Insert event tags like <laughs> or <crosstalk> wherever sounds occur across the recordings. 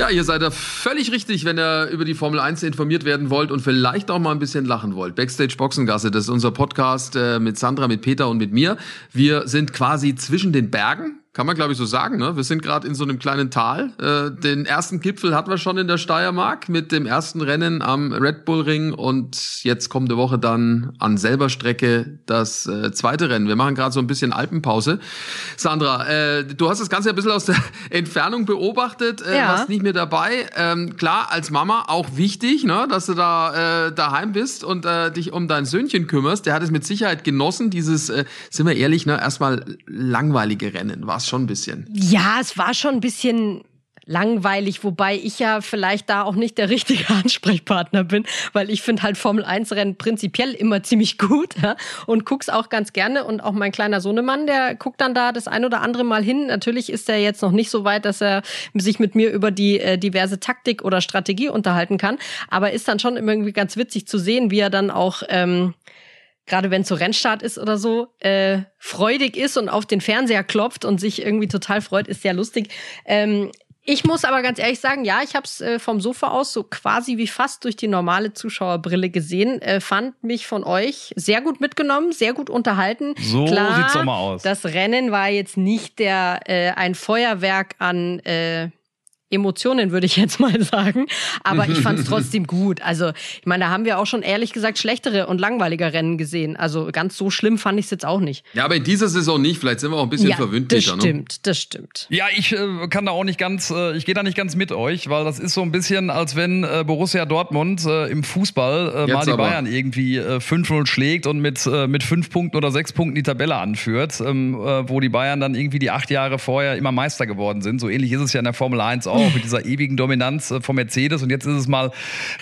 Ja, ihr seid da völlig richtig, wenn ihr über die Formel 1 informiert werden wollt und vielleicht auch mal ein bisschen lachen wollt. Backstage Boxengasse, das ist unser Podcast äh, mit Sandra, mit Peter und mit mir. Wir sind quasi zwischen den Bergen kann man, glaube ich, so sagen. Ne? Wir sind gerade in so einem kleinen Tal. Äh, den ersten Gipfel hatten wir schon in der Steiermark mit dem ersten Rennen am Red Bull Ring und jetzt kommende Woche dann an selber Strecke das äh, zweite Rennen. Wir machen gerade so ein bisschen Alpenpause. Sandra, äh, du hast das Ganze ein bisschen aus der <laughs> Entfernung beobachtet, äh, Ja. warst nicht mehr dabei. Ähm, klar, als Mama auch wichtig, ne, dass du da äh, daheim bist und äh, dich um dein Söhnchen kümmerst. Der hat es mit Sicherheit genossen, dieses, äh, sind wir ehrlich, ne, erstmal langweilige Rennen. War es schon ein bisschen. Ja, es war schon ein bisschen langweilig, wobei ich ja vielleicht da auch nicht der richtige <laughs> Ansprechpartner bin, weil ich finde halt Formel 1 Rennen prinzipiell immer ziemlich gut ja, und guck's auch ganz gerne und auch mein kleiner Sohnemann, der guckt dann da das ein oder andere Mal hin. Natürlich ist er jetzt noch nicht so weit, dass er sich mit mir über die äh, diverse Taktik oder Strategie unterhalten kann, aber ist dann schon irgendwie ganz witzig zu sehen, wie er dann auch ähm, gerade wenn es so Rennstart ist oder so, äh, freudig ist und auf den Fernseher klopft und sich irgendwie total freut, ist sehr lustig. Ähm, ich muss aber ganz ehrlich sagen, ja, ich habe es äh, vom Sofa aus so quasi wie fast durch die normale Zuschauerbrille gesehen. Äh, fand mich von euch sehr gut mitgenommen, sehr gut unterhalten. So Klar, sieht's doch mal aus. Das Rennen war jetzt nicht der äh, ein Feuerwerk an äh, Emotionen, würde ich jetzt mal sagen. Aber ich fand es <laughs> trotzdem gut. Also, ich meine, da haben wir auch schon ehrlich gesagt schlechtere und langweiliger Rennen gesehen. Also ganz so schlimm fand ich es jetzt auch nicht. Ja, aber in dieser Saison nicht. Vielleicht sind wir auch ein bisschen verwöhnt, das Peter. Ne? stimmt, das stimmt. Ja, ich äh, kann da auch nicht ganz, äh, ich gehe da nicht ganz mit euch, weil das ist so ein bisschen, als wenn äh, Borussia Dortmund äh, im Fußball äh, mal die aber. Bayern irgendwie äh, 5-0 schlägt und mit, äh, mit fünf Punkten oder sechs Punkten die Tabelle anführt, ähm, äh, wo die Bayern dann irgendwie die acht Jahre vorher immer Meister geworden sind. So ähnlich ist es ja in der Formel 1 auch, mit dieser ewigen Dominanz äh, von Mercedes und jetzt ist es mal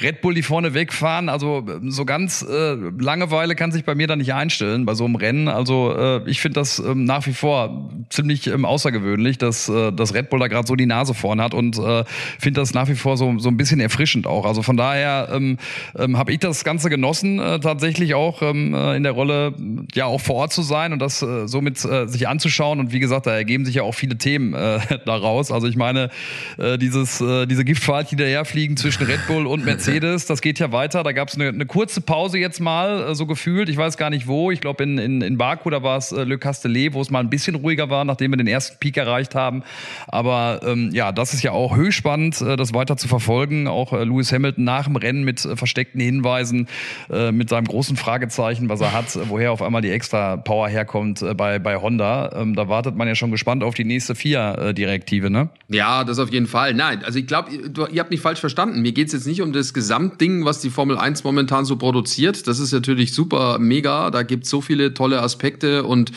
Red Bull, die vorne wegfahren. Also äh, so ganz äh, Langeweile kann sich bei mir da nicht einstellen bei so einem Rennen. Also äh, ich finde das ähm, nach wie vor ziemlich ähm, außergewöhnlich, dass, äh, dass Red Bull da gerade so die Nase vorn hat und äh, finde das nach wie vor so, so ein bisschen erfrischend auch. Also von daher ähm, ähm, habe ich das Ganze genossen, äh, tatsächlich auch ähm, äh, in der Rolle, ja auch vor Ort zu sein und das äh, somit äh, sich anzuschauen. Und wie gesagt, da ergeben sich ja auch viele Themen äh, <laughs> daraus. Also ich meine, äh, dieses, äh, diese Giftfahrt hinterherfliegen zwischen Red Bull und Mercedes, das geht ja weiter. Da gab es eine, eine kurze Pause jetzt mal, äh, so gefühlt. Ich weiß gar nicht wo. Ich glaube in, in, in Baku, da war es äh, Le Castellet, wo es mal ein bisschen ruhiger war, nachdem wir den ersten Peak erreicht haben. Aber ähm, ja, das ist ja auch höchst spannend, äh, das weiter zu verfolgen. Auch äh, Lewis Hamilton nach dem Rennen mit äh, versteckten Hinweisen, äh, mit seinem großen Fragezeichen, was er hat, äh, woher auf einmal die extra Power herkommt äh, bei, bei Honda. Ähm, da wartet man ja schon gespannt auf die nächste FIA-Direktive, ne? Ja, das auf jeden Fall. Nein, also ich glaube, ihr, habt mich falsch verstanden. Mir geht's jetzt nicht um das Gesamtding, was die Formel 1 momentan so produziert. Das ist natürlich super mega. Da gibt's so viele tolle Aspekte und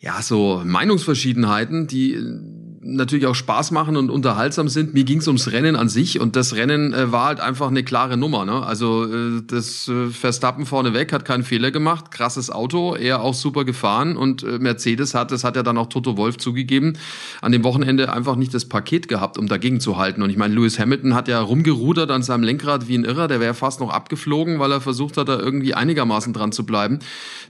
ja, so Meinungsverschiedenheiten, die natürlich auch Spaß machen und unterhaltsam sind. Mir ging's ums Rennen an sich und das Rennen äh, war halt einfach eine klare Nummer. Ne? Also äh, das äh, Verstappen vorneweg hat keinen Fehler gemacht, krasses Auto, er auch super gefahren und äh, Mercedes hat, das hat ja dann auch Toto Wolf zugegeben, an dem Wochenende einfach nicht das Paket gehabt, um dagegen zu halten. Und ich meine, Lewis Hamilton hat ja rumgerudert an seinem Lenkrad wie ein Irrer, der wäre fast noch abgeflogen, weil er versucht hat, da irgendwie einigermaßen dran zu bleiben.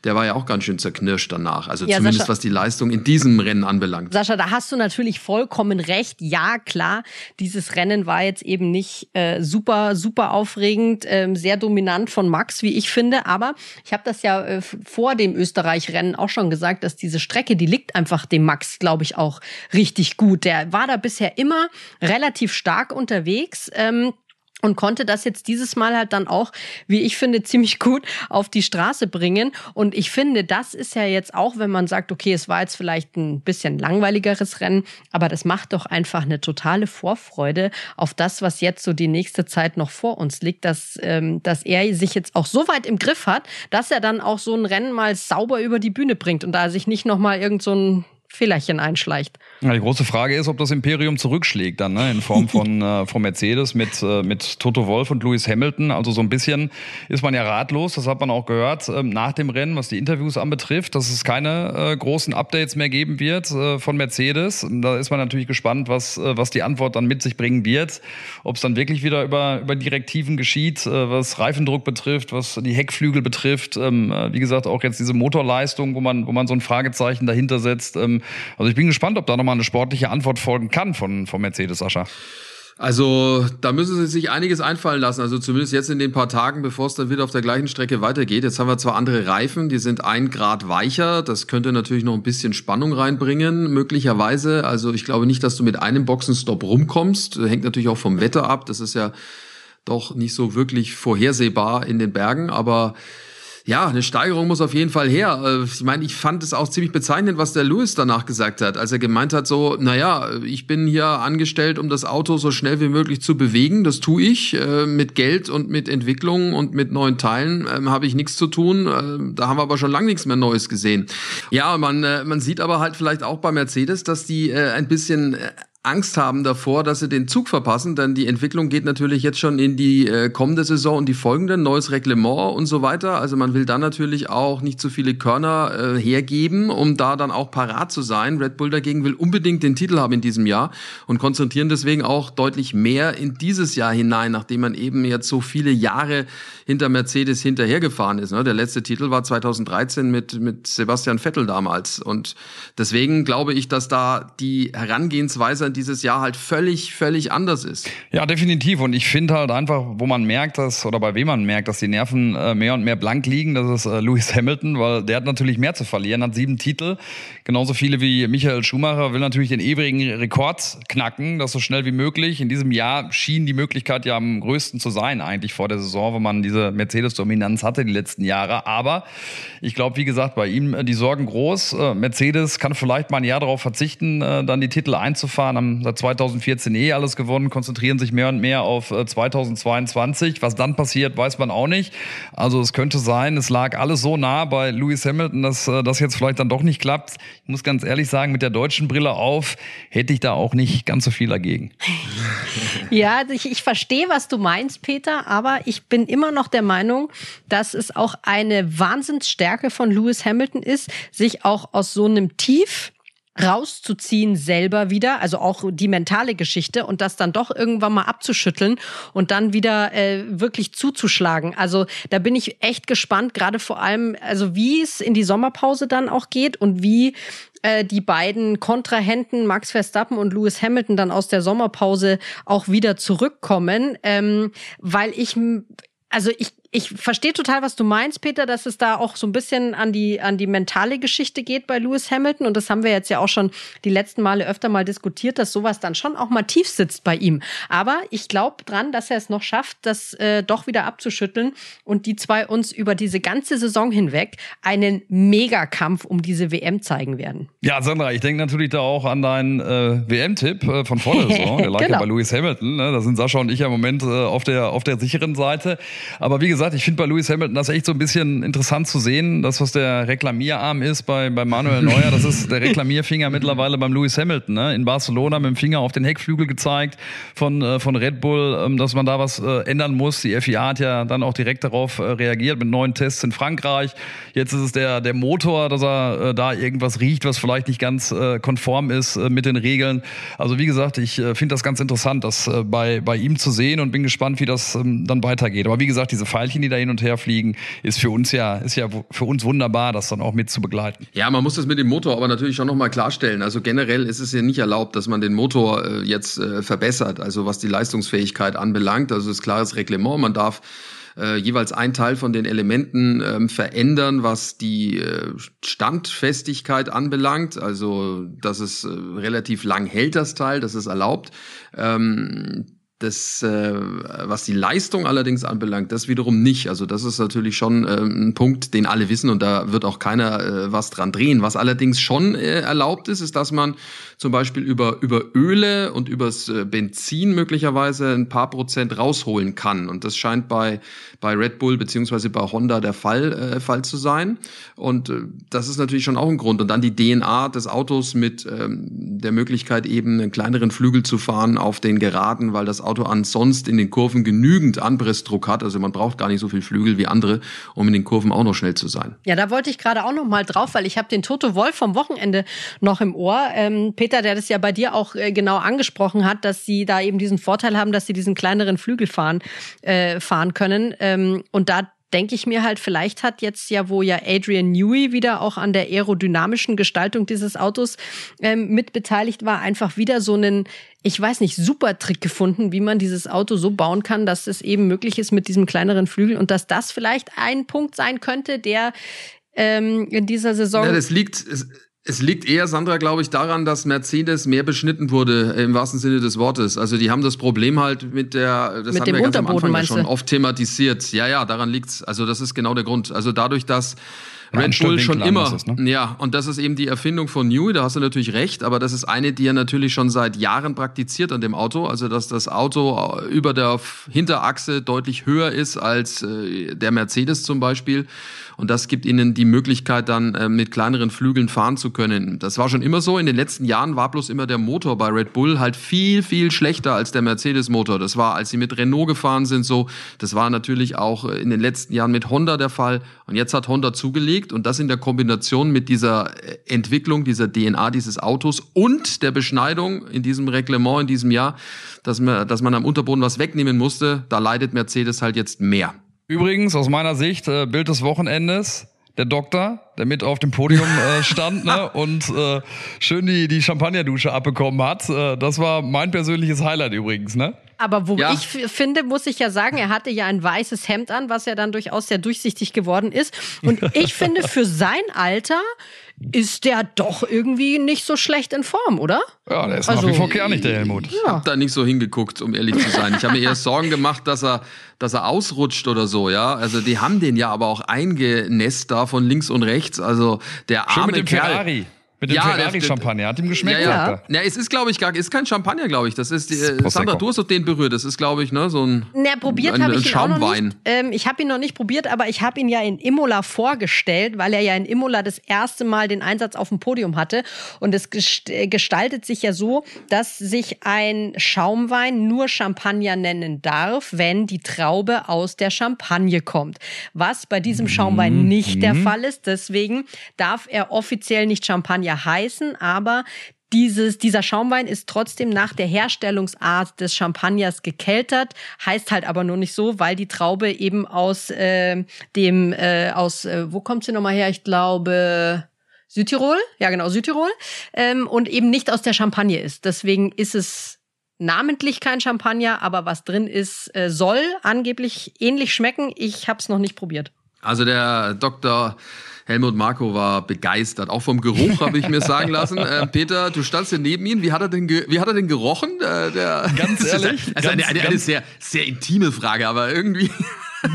Der war ja auch ganz schön zerknirscht danach. Also Ja, zumindest Sascha- was die Leistung in diesem Rennen anbelangt. Sascha, da hast du natürlich vollkommen recht. Ja, klar, dieses Rennen war jetzt eben nicht äh, super, super aufregend, ähm, sehr dominant von Max, wie ich finde. Aber ich habe das ja äh, vor dem Österreich-Rennen auch schon gesagt, dass diese Strecke, die liegt einfach dem Max, glaube ich, auch richtig gut. Der war da bisher immer relativ stark unterwegs. Ähm, und konnte das jetzt dieses Mal halt dann auch, wie ich finde, ziemlich gut auf die Straße bringen. Und ich finde, das ist ja jetzt auch, wenn man sagt, okay, es war jetzt vielleicht ein bisschen langweiligeres Rennen, aber das macht doch einfach eine totale Vorfreude auf das, was jetzt so die nächste Zeit noch vor uns liegt, dass, ähm, dass er sich jetzt auch so weit im Griff hat, dass er dann auch so ein Rennen mal sauber über die Bühne bringt und da sich nicht nochmal irgend so ein Fehlerchen einschleicht. Ja, die große Frage ist, ob das Imperium zurückschlägt dann ne, in Form von, <laughs> äh, von Mercedes mit, äh, mit Toto Wolf und Lewis Hamilton. Also so ein bisschen ist man ja ratlos, das hat man auch gehört äh, nach dem Rennen, was die Interviews anbetrifft, dass es keine äh, großen Updates mehr geben wird äh, von Mercedes. Da ist man natürlich gespannt, was, äh, was die Antwort dann mit sich bringen wird. Ob es dann wirklich wieder über, über Direktiven geschieht, was Reifendruck betrifft, was die Heckflügel betrifft. Ähm, äh, wie gesagt, auch jetzt diese Motorleistung, wo man, wo man so ein Fragezeichen dahinter setzt. Ähm, also ich bin gespannt, ob da nochmal eine sportliche Antwort folgen kann von, von Mercedes, Sascha. Also da müssen sie sich einiges einfallen lassen. Also zumindest jetzt in den paar Tagen, bevor es dann wieder auf der gleichen Strecke weitergeht. Jetzt haben wir zwar andere Reifen, die sind ein Grad weicher. Das könnte natürlich noch ein bisschen Spannung reinbringen, möglicherweise. Also ich glaube nicht, dass du mit einem Boxenstopp rumkommst. Das hängt natürlich auch vom Wetter ab. Das ist ja doch nicht so wirklich vorhersehbar in den Bergen, aber ja, eine Steigerung muss auf jeden Fall her. Äh, ich meine, ich fand es auch ziemlich bezeichnend, was der Lewis danach gesagt hat, als er gemeint hat, so, naja, ich bin hier angestellt, um das Auto so schnell wie möglich zu bewegen. Das tue ich. Äh, mit Geld und mit Entwicklung und mit neuen Teilen ähm, habe ich nichts zu tun. Äh, da haben wir aber schon lange nichts mehr Neues gesehen. Ja, man, man sieht aber halt vielleicht auch bei Mercedes, dass die ein bisschen Angst haben davor, dass sie den Zug verpassen, denn die Entwicklung geht natürlich jetzt schon in die äh, kommende Saison und die folgenden, neues Reglement und so weiter. Also man will dann natürlich auch nicht zu viele Körner äh, hergeben, um da dann auch parat zu sein. Red Bull dagegen will unbedingt den Titel haben in diesem Jahr und konzentrieren deswegen auch deutlich mehr in dieses Jahr hinein, nachdem man eben jetzt so viele Jahre hinter Mercedes hinterhergefahren ist. Ne? Der letzte Titel war 2013 mit, mit Sebastian Vettel damals und deswegen glaube ich, dass da die Herangehensweise dieses Jahr halt völlig, völlig anders ist. Ja, definitiv. Und ich finde halt einfach, wo man merkt, dass, oder bei wem man merkt, dass die Nerven äh, mehr und mehr blank liegen, das ist äh, Lewis Hamilton, weil der hat natürlich mehr zu verlieren, hat sieben Titel, genauso viele wie Michael Schumacher, will natürlich den ewigen Rekord knacken, das so schnell wie möglich. In diesem Jahr schien die Möglichkeit ja am größten zu sein, eigentlich vor der Saison, wo man diese Mercedes-Dominanz hatte die letzten Jahre. Aber ich glaube, wie gesagt, bei ihm äh, die Sorgen groß. Äh, Mercedes kann vielleicht mal ein Jahr darauf verzichten, äh, dann die Titel einzufahren haben seit 2014 eh alles gewonnen, konzentrieren sich mehr und mehr auf 2022. Äh, Was dann passiert, weiß man auch nicht. Also es könnte sein, es lag alles so nah bei Lewis Hamilton, dass äh, das jetzt vielleicht dann doch nicht klappt. Ich muss ganz ehrlich sagen, mit der deutschen Brille auf hätte ich da auch nicht ganz so viel dagegen. <laughs> Ja, ich, ich verstehe, was du meinst, Peter, aber ich bin immer noch der Meinung, dass es auch eine Wahnsinnsstärke von Lewis Hamilton ist, sich auch aus so einem Tief rauszuziehen selber wieder, also auch die mentale Geschichte und das dann doch irgendwann mal abzuschütteln und dann wieder äh, wirklich zuzuschlagen. Also da bin ich echt gespannt, gerade vor allem, also wie es in die Sommerpause dann auch geht und wie äh, die beiden Kontrahenten Max Verstappen und Lewis Hamilton dann aus der Sommerpause auch wieder zurückkommen, ähm, weil ich also ich ich verstehe total, was du meinst, Peter, dass es da auch so ein bisschen an die, an die mentale Geschichte geht bei Lewis Hamilton. Und das haben wir jetzt ja auch schon die letzten Male öfter mal diskutiert, dass sowas dann schon auch mal tief sitzt bei ihm. Aber ich glaube dran, dass er es noch schafft, das äh, doch wieder abzuschütteln und die zwei uns über diese ganze Saison hinweg einen Megakampf um diese WM zeigen werden. Ja, Sandra, ich denke natürlich da auch an deinen äh, WM-Tipp äh, von vor der Saison. Der lag <laughs> genau. ja bei Lewis Hamilton. Ne? Da sind Sascha und ich ja im Moment äh, auf, der, auf der sicheren Seite. Aber wie gesagt, gesagt, ich finde bei Lewis Hamilton das echt so ein bisschen interessant zu sehen. Das, was der Reklamierarm ist bei, bei Manuel <laughs> Neuer, das ist der Reklamierfinger mittlerweile beim Lewis Hamilton. Ne? In Barcelona mit dem Finger auf den Heckflügel gezeigt von, äh, von Red Bull, ähm, dass man da was äh, ändern muss. Die FIA hat ja dann auch direkt darauf äh, reagiert mit neuen Tests in Frankreich. Jetzt ist es der, der Motor, dass er äh, da irgendwas riecht, was vielleicht nicht ganz äh, konform ist äh, mit den Regeln. Also wie gesagt, ich finde das ganz interessant, das bei, bei ihm zu sehen und bin gespannt, wie das ähm, dann weitergeht. Aber wie gesagt, diese Pfeilchen Teilchen, die da hin und her fliegen, ist für uns ja, ist ja für uns wunderbar, das dann auch mit zu begleiten. Ja, man muss das mit dem Motor aber natürlich schon nochmal klarstellen. Also generell ist es ja nicht erlaubt, dass man den Motor äh, jetzt äh, verbessert, also was die Leistungsfähigkeit anbelangt. Also ist klares Reglement. Man darf äh, jeweils ein Teil von den Elementen ähm, verändern, was die äh, Standfestigkeit anbelangt. Also, dass es äh, relativ lang hält, das Teil, das ist erlaubt. Ähm, das, äh, was die Leistung allerdings anbelangt, das wiederum nicht. Also das ist natürlich schon äh, ein Punkt, den alle wissen und da wird auch keiner äh, was dran drehen. Was allerdings schon äh, erlaubt ist, ist, dass man zum Beispiel über, über Öle und übers äh, Benzin möglicherweise ein paar Prozent rausholen kann. Und das scheint bei, bei Red Bull beziehungsweise bei Honda der Fall, äh, Fall zu sein. Und äh, das ist natürlich schon auch ein Grund. Und dann die DNA des Autos mit ähm, der Möglichkeit eben einen kleineren Flügel zu fahren auf den Geraden, weil das Auto ansonsten in den Kurven genügend Anpressdruck hat. Also man braucht gar nicht so viel Flügel wie andere, um in den Kurven auch noch schnell zu sein. Ja, da wollte ich gerade auch noch mal drauf, weil ich habe den Toto Wolf vom Wochenende noch im Ohr. Ähm, Peter, der das ja bei dir auch äh, genau angesprochen hat, dass sie da eben diesen Vorteil haben, dass sie diesen kleineren Flügel fahren, äh, fahren können. Ähm, und da denke ich mir halt, vielleicht hat jetzt ja, wo ja Adrian Newey wieder auch an der aerodynamischen Gestaltung dieses Autos ähm, mit war, einfach wieder so einen, ich weiß nicht, super Trick gefunden, wie man dieses Auto so bauen kann, dass es eben möglich ist mit diesem kleineren Flügel und dass das vielleicht ein Punkt sein könnte, der ähm, in dieser Saison. Ja, das liegt. Es es liegt eher, Sandra, glaube ich, daran, dass Mercedes mehr beschnitten wurde, im wahrsten Sinne des Wortes. Also die haben das Problem halt mit der, das mit haben dem wir ganz am Anfang ja schon oft thematisiert. Ja, ja, daran liegt's. Also das ist genau der Grund. Also dadurch, dass Red Bull schon immer, ist, ne? ja, und das ist eben die Erfindung von Newey, da hast du natürlich recht, aber das ist eine, die er natürlich schon seit Jahren praktiziert an dem Auto, also dass das Auto über der Hinterachse deutlich höher ist als äh, der Mercedes zum Beispiel. Und das gibt ihnen die Möglichkeit dann äh, mit kleineren Flügeln fahren zu können. Das war schon immer so, in den letzten Jahren war bloß immer der Motor bei Red Bull halt viel, viel schlechter als der Mercedes-Motor. Das war, als sie mit Renault gefahren sind, so, das war natürlich auch in den letzten Jahren mit Honda der Fall. Und jetzt hat Honda zugelegt gelegt und das in der Kombination mit dieser äh, Entwicklung, dieser DNA dieses Autos und der Beschneidung in diesem Reglement in diesem Jahr, dass man, dass man am Unterboden was wegnehmen musste, da leidet Mercedes halt jetzt mehr. Übrigens, aus meiner Sicht, äh, Bild des Wochenendes, der Doktor, der mit auf dem Podium äh, stand ne, <laughs> und äh, schön die, die Champagnerdusche abbekommen hat. Äh, das war mein persönliches Highlight übrigens, ne? Aber wo ja. ich finde, muss ich ja sagen, er hatte ja ein weißes Hemd an, was ja dann durchaus sehr durchsichtig geworden ist. Und <laughs> ich finde, für sein Alter ist der doch irgendwie nicht so schlecht in Form, oder? Ja, der ist also, nach wie vor kernig, der Helmut. Ich habe da nicht so hingeguckt, um ehrlich zu sein. Ich habe mir eher Sorgen gemacht, dass er, dass er ausrutscht oder so, ja. Also die haben den ja aber auch eingenässt da von links und rechts. Also der arme Schön dem Kerl. Ferrari. Mit dem ja, Ferrari-Champagner. Hat ihm geschmeckt, ja, ja. ja. es ist, glaube ich, gar ist kein Champagner, glaube ich. Das ist, äh, Sandra, du hast doch den berührt. Das ist, glaube ich, ne, so ein. Na, probiert habe ich ihn auch noch nicht. Ähm, ich habe ihn noch nicht probiert, aber ich habe ihn ja in Imola vorgestellt, weil er ja in Imola das erste Mal den Einsatz auf dem Podium hatte. Und es äh, gestaltet sich ja so, dass sich ein Schaumwein nur Champagner nennen darf, wenn die Traube aus der Champagne kommt. Was bei diesem Schaumwein mhm. nicht der mhm. Fall ist. Deswegen darf er offiziell nicht Champagner heißen, aber dieses, dieser Schaumwein ist trotzdem nach der Herstellungsart des Champagners gekeltert, heißt halt aber nur nicht so, weil die Traube eben aus äh, dem, äh, aus, äh, wo kommt sie nochmal her? Ich glaube, Südtirol, ja genau, Südtirol, ähm, und eben nicht aus der Champagne ist. Deswegen ist es namentlich kein Champagner, aber was drin ist, äh, soll angeblich ähnlich schmecken. Ich habe es noch nicht probiert. Also der Dr. Helmut Marko war begeistert. Auch vom Geruch habe ich mir sagen lassen. <laughs> Äh, Peter, du standst hier neben ihm. Wie hat er denn, wie hat er denn gerochen? Äh, der, ganz ehrlich. <laughs> Das ist, also eine, eine, eine sehr, sehr intime Frage, aber irgendwie.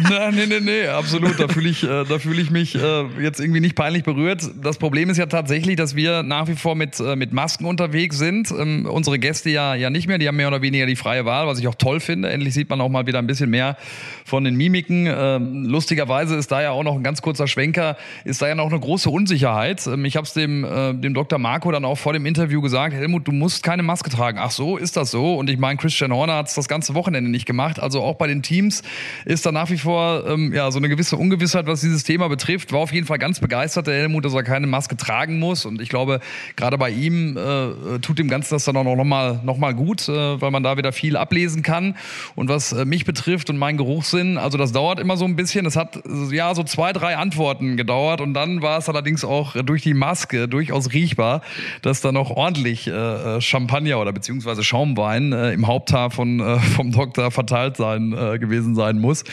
Nein, nee, nee, nee, absolut. Da fühle ich, äh, da fühle ich mich äh, jetzt irgendwie nicht peinlich berührt. Das Problem ist ja tatsächlich, dass wir nach wie vor mit, äh, mit Masken unterwegs sind. Ähm, unsere Gäste ja, ja nicht mehr. Die haben mehr oder weniger die freie Wahl, was ich auch toll finde. Endlich sieht man auch mal wieder ein bisschen mehr von den Mimiken. Ähm, lustigerweise ist da ja auch noch ein ganz kurzer Schwenker, ist da ja noch eine große Unsicherheit. Ähm, ich habe es dem, äh, dem Dr. Marco dann auch vor dem Interview gesagt, Helmut, du musst keine Maske tragen. Ach so, ist das so? Und ich meine, Christian Horner hat es das ganze Wochenende nicht gemacht. Also auch bei den Teams ist da nach wie vor ähm, ja, so eine gewisse Ungewissheit, was dieses Thema betrifft. War auf jeden Fall ganz begeistert, der Helmut, dass er keine Maske tragen muss. Und ich glaube, gerade bei ihm äh, tut dem Ganzen das dann auch noch mal, noch mal gut, äh, weil man da wieder viel ablesen kann. Und was äh, mich betrifft und meinen Geruchssinn, also das dauert immer so ein bisschen. Es hat ja so zwei, drei Antworten gedauert. Und dann war es allerdings auch durch die Maske durchaus riechbar, dass da noch ordentlich äh, äh Champagner oder beziehungsweise Schaumwein äh, im Haupthaar von, äh, vom Doktor verteilt sein äh, gewesen sein muss.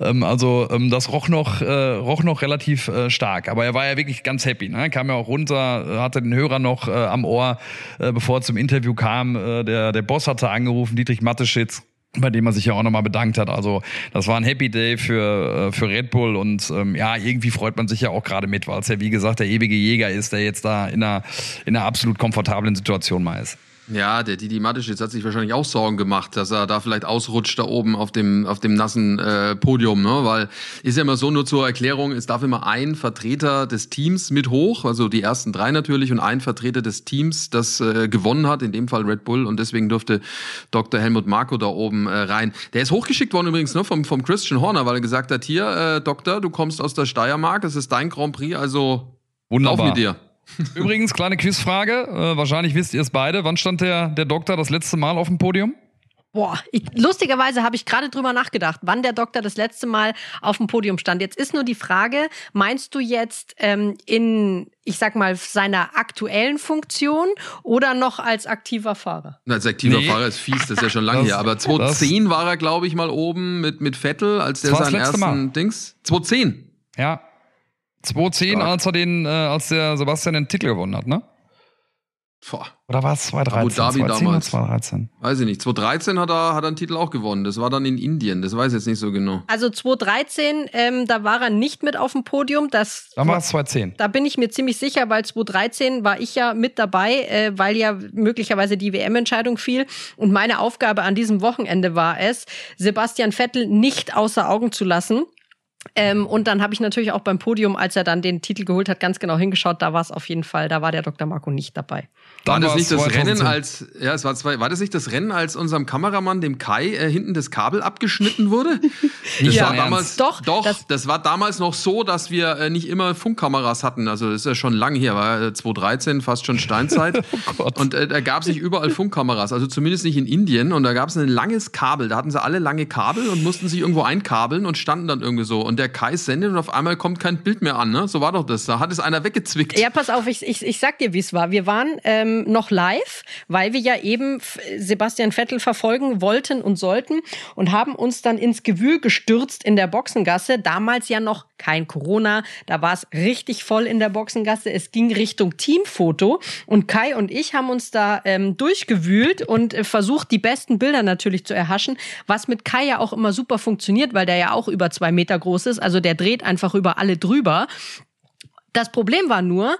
Ähm, also ähm, das roch noch, äh, roch noch relativ äh, stark. Aber er war ja wirklich ganz happy. Ne? Kam ja auch runter, äh, hatte den Hörer noch äh, am Ohr, äh, bevor er zum Interview kam. Äh, der, der Boss hatte angerufen, Dietrich Matteschitz bei dem er sich ja auch nochmal bedankt hat. Also das war ein Happy Day für, äh, für Red Bull und ähm, ja, irgendwie freut man sich ja auch gerade mit, weil es ja wie gesagt der ewige Jäger ist, der jetzt da in einer, in einer absolut komfortablen Situation mal ist. Ja, der Didi Mateschitz hat sich wahrscheinlich auch Sorgen gemacht, dass er da vielleicht ausrutscht da oben auf dem, auf dem nassen äh, Podium, ne? Weil ist ja immer so, nur zur Erklärung, es darf immer ein Vertreter des Teams mit hoch, also die ersten drei natürlich, und ein Vertreter des Teams, das äh, gewonnen hat, in dem Fall Red Bull, und deswegen durfte Dr. Helmut Marko da oben äh, rein. Der ist hochgeschickt worden übrigens, ne, vom, vom Christian Horner, weil er gesagt hat, hier, äh, Doktor, du kommst aus der Steiermark, das ist dein Grand Prix, also Wunderbar. auf mit dir. <laughs> Übrigens, kleine Quizfrage. Äh, wahrscheinlich wisst ihr es beide. Wann stand der, der Doktor das letzte Mal auf dem Podium? Boah, ich, lustigerweise habe ich gerade drüber nachgedacht, wann der Doktor das letzte Mal auf dem Podium stand. Jetzt ist nur die Frage, meinst du jetzt ähm, in, ich sag mal, seiner aktuellen Funktion oder noch als aktiver Fahrer? Als aktiver Nee. Fahrer ist fies, das ist ja schon lange Das- her. Aber 2010 war er, glaube ich, mal oben mit, mit Vettel, als der seinen letzte ersten Mal. Dings. 2010. Ja. 2010, Stark. als er den, äh, als der Sebastian den Titel gewonnen hat, ne? Boah, Oder war es 2013? Abu Dhabi 2010 damals. oder 2013? weiß ich nicht. 2013 hat er, hat er einen Titel auch gewonnen. Das war dann in Indien. Das weiß ich jetzt nicht so genau. Also 2013, ähm, da war er nicht mit auf dem Podium. Das Dann war es 2010. Da bin ich mir ziemlich sicher, weil 2013 war ich ja mit dabei, äh, weil ja möglicherweise die WM-Entscheidung fiel. Und meine Aufgabe an diesem Wochenende war es, Sebastian Vettel nicht außer Augen zu lassen. Ähm, und dann habe ich natürlich auch beim Podium, als er dann den Titel geholt hat, ganz genau hingeschaut. Da war es auf jeden Fall, da war der Dr. Marco nicht dabei. War das nicht das 2010. Rennen als, ja, es war zwei, war das nicht das Rennen, als unserem Kameramann, dem Kai, äh, hinten das Kabel abgeschnitten wurde? <laughs> Das Ja. war damals? Doch, doch, das, das- war damals noch so, dass wir äh, nicht immer Funkkameras hatten. Also, das ist ja schon lang her, war äh, 2013, fast schon Steinzeit. <laughs> Oh Gott. Und äh, da gab es nicht überall Funkkameras, also zumindest nicht in Indien. Und da gab es ein langes Kabel. Da hatten sie alle lange Kabel und mussten sich irgendwo einkabeln und standen dann irgendwie so. Und der Kai sendet und auf einmal kommt kein Bild mehr an. Ne? So war doch das. Da hat es einer weggezwickt. Ja, pass auf, ich, ich, ich sag dir, wie es war. Wir waren ähm, noch live, weil wir ja eben Sebastian Vettel verfolgen wollten und sollten und haben uns dann ins Gewühl gestürzt in der Boxengasse. Damals ja noch kein Corona, da war es richtig voll in der Boxengasse. Es ging Richtung Teamfoto und Kai und ich haben uns da ähm, durchgewühlt und äh, versucht, die besten Bilder natürlich zu erhaschen, was mit Kai ja auch immer super funktioniert, weil der ja auch über zwei Meter groß ist. Also der dreht einfach über alle drüber. Das Problem war nur,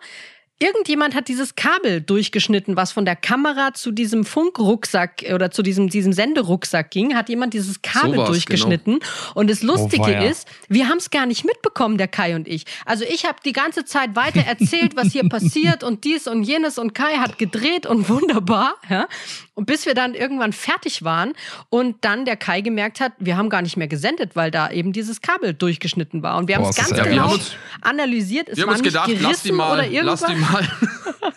irgendjemand hat dieses Kabel durchgeschnitten, was von der Kamera zu diesem Funkrucksack oder zu diesem, diesem Senderucksack ging, hat jemand dieses Kabel So durchgeschnitten. Und das Lustige Oh, ist, wir haben es gar nicht mitbekommen, der Kai und ich. Also ich habe die ganze Zeit weiter erzählt, was hier passiert und dies und jenes und Kai hat gedreht und wunderbar. Ja? Und bis wir dann irgendwann fertig waren und dann der Kai gemerkt hat, wir haben gar nicht mehr gesendet, weil da eben dieses Kabel durchgeschnitten war. Und wir haben es ganz genau analysiert. Es wir haben uns gedacht, lass die mal, oder irgendwas. lass die mal. <laughs>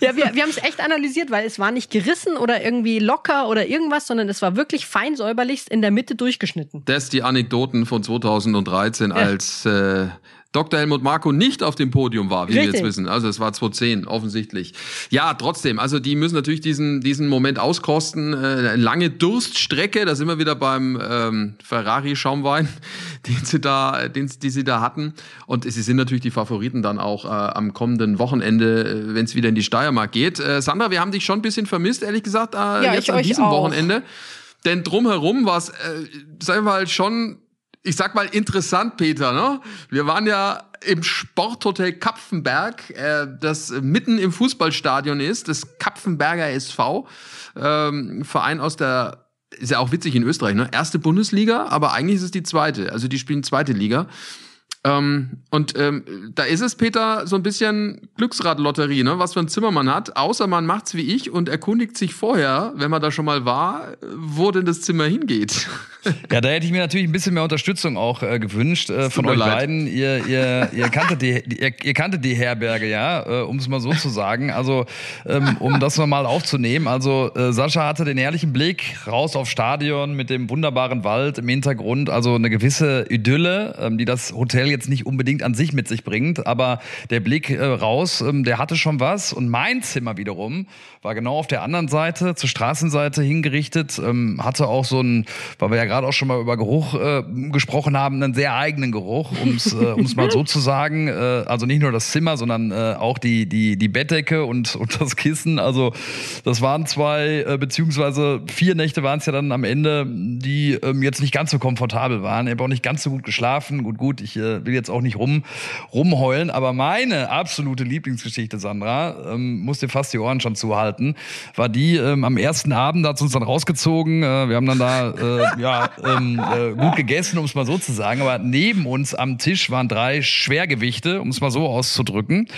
Ja, wir, wir haben es echt analysiert, weil es war nicht gerissen oder irgendwie locker oder irgendwas, sondern es war wirklich fein säuberlichst in der Mitte durchgeschnitten. Das die Anekdoten von 2013, als äh, Dr. Helmut Marko nicht auf dem Podium war, wie wir Richtig. jetzt wissen. Also es war 2010, offensichtlich. Ja, trotzdem, also die müssen natürlich diesen, diesen Moment auskosten. Äh, lange Durststrecke, da sind wir wieder beim ähm, Ferrari-Schaumwein, <laughs> den sie da, den, die sie da hatten. Und sie sind natürlich die Favoriten dann auch äh, am kommenden Wochenende, äh, wenn es wieder in die Steiermark geht. Äh, Sandra, wir haben dich schon ein bisschen vermisst, ehrlich gesagt, äh, jetzt ich an diesem auch. Wochenende. Denn drumherum war es, äh, sagen wir mal, schon, ich sag mal, interessant, Peter. Ne? Wir waren ja im Sporthotel Kapfenberg, äh, das mitten im Fußballstadion ist, das Kapfenberger SV, ähm, Verein aus der, ist ja auch witzig in Österreich, ne? Erste Bundesliga, aber eigentlich ist es die zweite. Also die spielen zweite Liga. Ähm, und ähm, da ist es, Peter, so ein bisschen Glücksradlotterie, ne? was für ein Zimmer man hat. Außer man macht's wie ich und erkundigt sich vorher, wenn man da schon mal war, wo denn das Zimmer hingeht. <laughs> <laughs> Ja, da hätte ich mir natürlich ein bisschen mehr Unterstützung auch äh, gewünscht äh, von euch leid. beiden. Ihr, ihr, ihr, kanntet die, die- ihr, ihr kanntet die Herberge, ja, äh, um es mal so zu sagen. Also, ähm, um das nochmal aufzunehmen. Also, äh, Sascha hatte den herrlichen Blick raus aufs Stadion mit dem wunderbaren Wald im Hintergrund. Also eine gewisse Idylle, ähm, die das Hotel jetzt nicht unbedingt an sich mit sich bringt. Aber der Blick äh, raus, ähm, der hatte schon was. Und mein Zimmer wiederum war genau auf der anderen Seite, zur Straßenseite hingerichtet. Ähm, hatte auch so ein, weil wir ja gerade gerade auch schon mal über Geruch äh, gesprochen haben, einen sehr eigenen Geruch, um es äh, mal so zu sagen. Äh, also nicht nur das Zimmer, sondern äh, auch die, die, die Bettdecke und, und das Kissen. Also das waren zwei, äh, beziehungsweise vier Nächte waren es ja dann am Ende, die ähm, jetzt nicht ganz so komfortabel waren. Ich habe auch nicht ganz so gut geschlafen. Gut, gut, ich äh, will jetzt auch nicht rum, rumheulen, aber meine absolute Lieblingsgeschichte, Sandra, ähm, muss fast die Ohren schon zuhalten, war die ähm, am ersten Abend, da hat uns dann rausgezogen. Äh, wir haben dann da äh, ja, ähm, äh, gut gegessen, um es mal so zu sagen. Aber neben uns am Tisch waren drei Schwergewichte, um es mal so auszudrücken.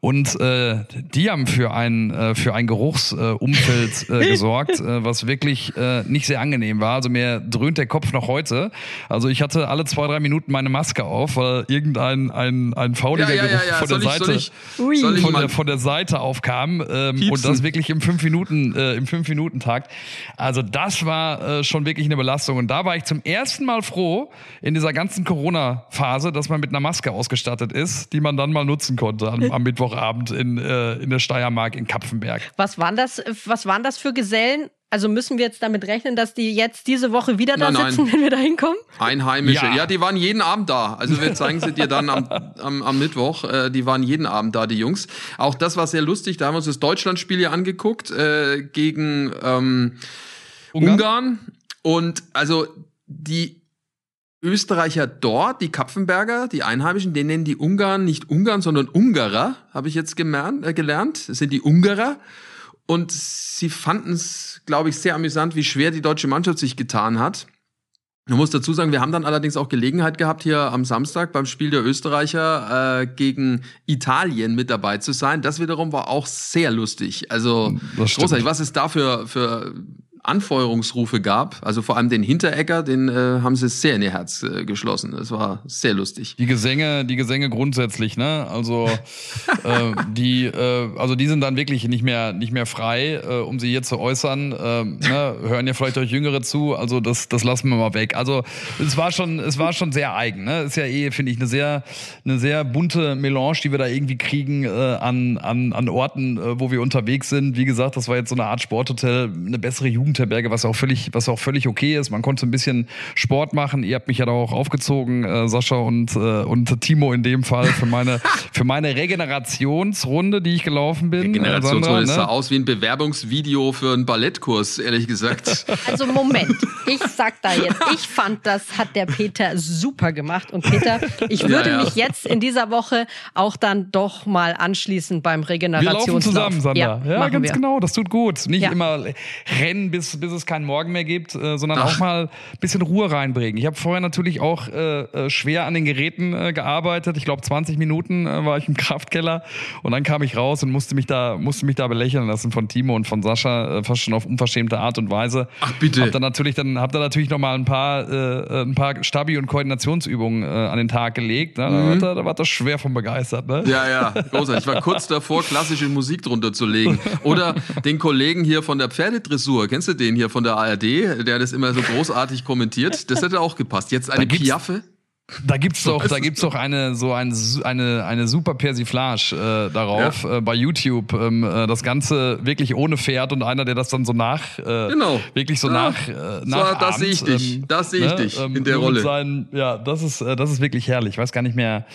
Und äh, die haben für ein, äh, für ein Geruchsumfeld äh, <laughs> gesorgt, äh, was wirklich äh, nicht sehr angenehm war. Also mir dröhnt der Kopf noch heute. Also ich hatte alle zwei, drei Minuten meine Maske auf, weil irgendein ein, ein fauliger ja, ja, Geruch ja, von der ich, Seite ich, von, der, von der Seite aufkam. Ähm, und das wirklich im fünf Minuten, äh, im fünf Minuten Takt. Also das war äh, schon wirklich eine Belastung. Und da war ich zum ersten Mal froh in dieser ganzen Corona-Phase, dass man mit einer Maske ausgestattet ist, die man dann mal nutzen konnte am, am <laughs> Mittwochabend in, äh, in der Steiermark in Kapfenberg. Was waren das, was waren das für Gesellen? Also müssen wir jetzt damit rechnen, dass die jetzt diese Woche wieder da nein, sitzen, nein. <laughs> wenn wir da hinkommen? Einheimische. Ja. ja. die waren jeden Abend da. Also wir <laughs> zeigen sie dir dann am, am, am Mittwoch. Äh, die waren jeden Abend da, die Jungs. Auch das war sehr lustig. Da haben wir uns das Deutschlandspiel ja angeguckt äh, gegen ähm, Ungarn. Ungarn. Und also die Österreicher dort, die Kapfenberger, die Einheimischen, den nennen die Ungarn nicht Ungarn, sondern Ungarer, habe ich jetzt gemernt, äh, gelernt. Das sind die Ungarer. Und sie fanden es, glaube ich, sehr amüsant, wie schwer die deutsche Mannschaft sich getan hat. Man muss dazu sagen, wir haben dann allerdings auch Gelegenheit gehabt, hier am Samstag beim Spiel der Österreicher äh, gegen Italien mit dabei zu sein. Das wiederum war auch sehr lustig. Also großartig. Was ist da für, für Anfeuerungsrufe gab. Also vor allem den Hinterecker, den äh, haben sie sehr in ihr Herz äh, geschlossen. Das war sehr lustig. Die Gesänge, die Gesänge grundsätzlich, ne? Also äh, die, äh, also die sind dann wirklich nicht mehr nicht mehr frei, äh, um sie hier zu äußern. Äh, ne? Hören ja vielleicht euch Jüngere zu. Also das das lassen wir mal weg. Also es war schon es war schon sehr eigen. Ne? Ist ja eh finde ich eine sehr eine sehr bunte Melange, die wir da irgendwie kriegen äh, an an an Orten, äh, wo wir unterwegs sind. Wie gesagt, das war jetzt so eine Art Sporthotel, eine bessere Jugend Jugendherberge, was auch völlig, was auch völlig okay ist. Man konnte ein bisschen Sport machen. Ihr habt mich ja da auch aufgezogen, äh, Sascha und, äh, und Timo in dem Fall für meine, <laughs> für meine Regenerationsrunde, die ich gelaufen bin. Regenerationsrunde äh, ne? sah aus wie ein Bewerbungsvideo für einen Ballettkurs, ehrlich gesagt. <laughs> Also Moment, ich sag da jetzt, ich fand, das hat der Peter super gemacht. Und Peter, ich würde ja, ja. mich jetzt in dieser Woche auch dann doch mal anschließen beim Regenerationslauf. Wir laufen zusammen, Sandra. Ja, ja ganz wir. genau, das tut gut. Nicht immer rennen bis bis, bis es keinen Morgen mehr gibt, äh, sondern Ach. auch mal ein bisschen Ruhe reinbringen. Ich habe vorher natürlich auch äh, äh, schwer an den Geräten äh, gearbeitet. Ich glaube, 20 Minuten äh, war ich im <laughs> Kraftkeller und dann kam ich raus und musste mich da, musste mich da belächeln lassen von Timo und von Sascha, äh, fast schon auf unverschämte Art und Weise. Ach bitte. Hab dann natürlich dann, hab dann natürlich noch mal ein paar, äh, ein paar Stabi- und Koordinationsübungen äh, an den Tag gelegt. Ne? Mhm. Da, war, da war das schwer von begeistert. Ne? Ja, ja, großartig. Ich war kurz davor, klassische Musik drunter zu legen. <laughs> Oder den Kollegen hier von der Pferdedressur, kennst du den hier von der ARD, der das immer so großartig kommentiert. Das hätte auch gepasst. Jetzt eine Piaffe. Da gibt's doch, da gibt's doch eine so eine eine eine super Persiflage äh, darauf ja. äh, bei YouTube. Ähm, äh, das Ganze wirklich ohne Pferd und einer, der das dann so nach äh, genau. wirklich so ja. nach äh, nach so, Das sehe ich dich. Ähm, das sehe ich ne? dich ähm, in der Rolle. Seinen, ja, das ist äh, das ist wirklich herrlich. Ich weiß gar nicht mehr,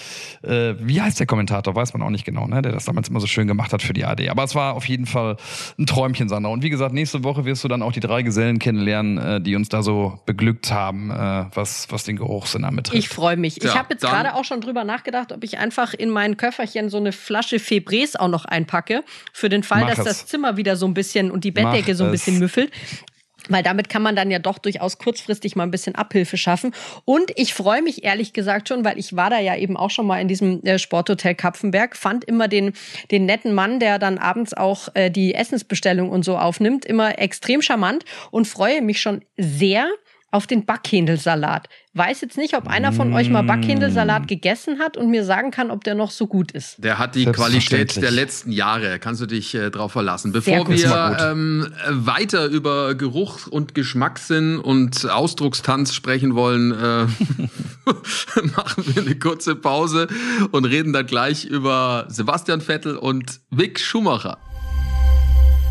äh, wie heißt der Kommentator? Weiß man auch nicht genau, ne? Der das damals immer so schön gemacht hat für die AD. Aber es war auf jeden Fall ein Träumchen, Sandra. Und wie gesagt, nächste Woche wirst du dann auch die drei Gesellen kennenlernen, äh, die uns da so beglückt haben, äh, was was den Geruchssinn anbetrifft. Ich freue mich. Ja, ich habe jetzt gerade auch schon drüber nachgedacht, ob ich einfach in mein Köfferchen so eine Flasche Febres auch noch einpacke, für den Fall, dass es. das Zimmer wieder so ein bisschen und die Bettdecke Mach so ein bisschen es. müffelt. Weil damit kann man dann ja doch durchaus kurzfristig mal ein bisschen Abhilfe schaffen. Und ich freue mich ehrlich gesagt schon, weil ich war da ja eben auch schon mal in diesem äh, Sporthotel Kapfenberg, fand immer den, den netten Mann, der dann abends auch äh, die Essensbestellung und so aufnimmt, immer extrem charmant und freue mich schon sehr auf den Backhändelsalat. Weiß jetzt nicht, ob einer von euch mal Backhändelsalat mm. gegessen hat und mir sagen kann, ob der noch so gut ist. Der hat die Qualität der letzten Jahre, kannst du dich äh, drauf verlassen. Bevor wir ähm, weiter über Geruch und Geschmackssinn und Ausdruckstanz sprechen wollen, äh, <laughs> machen wir eine kurze Pause und reden dann gleich über Sebastian Vettel und Vic Schumacher.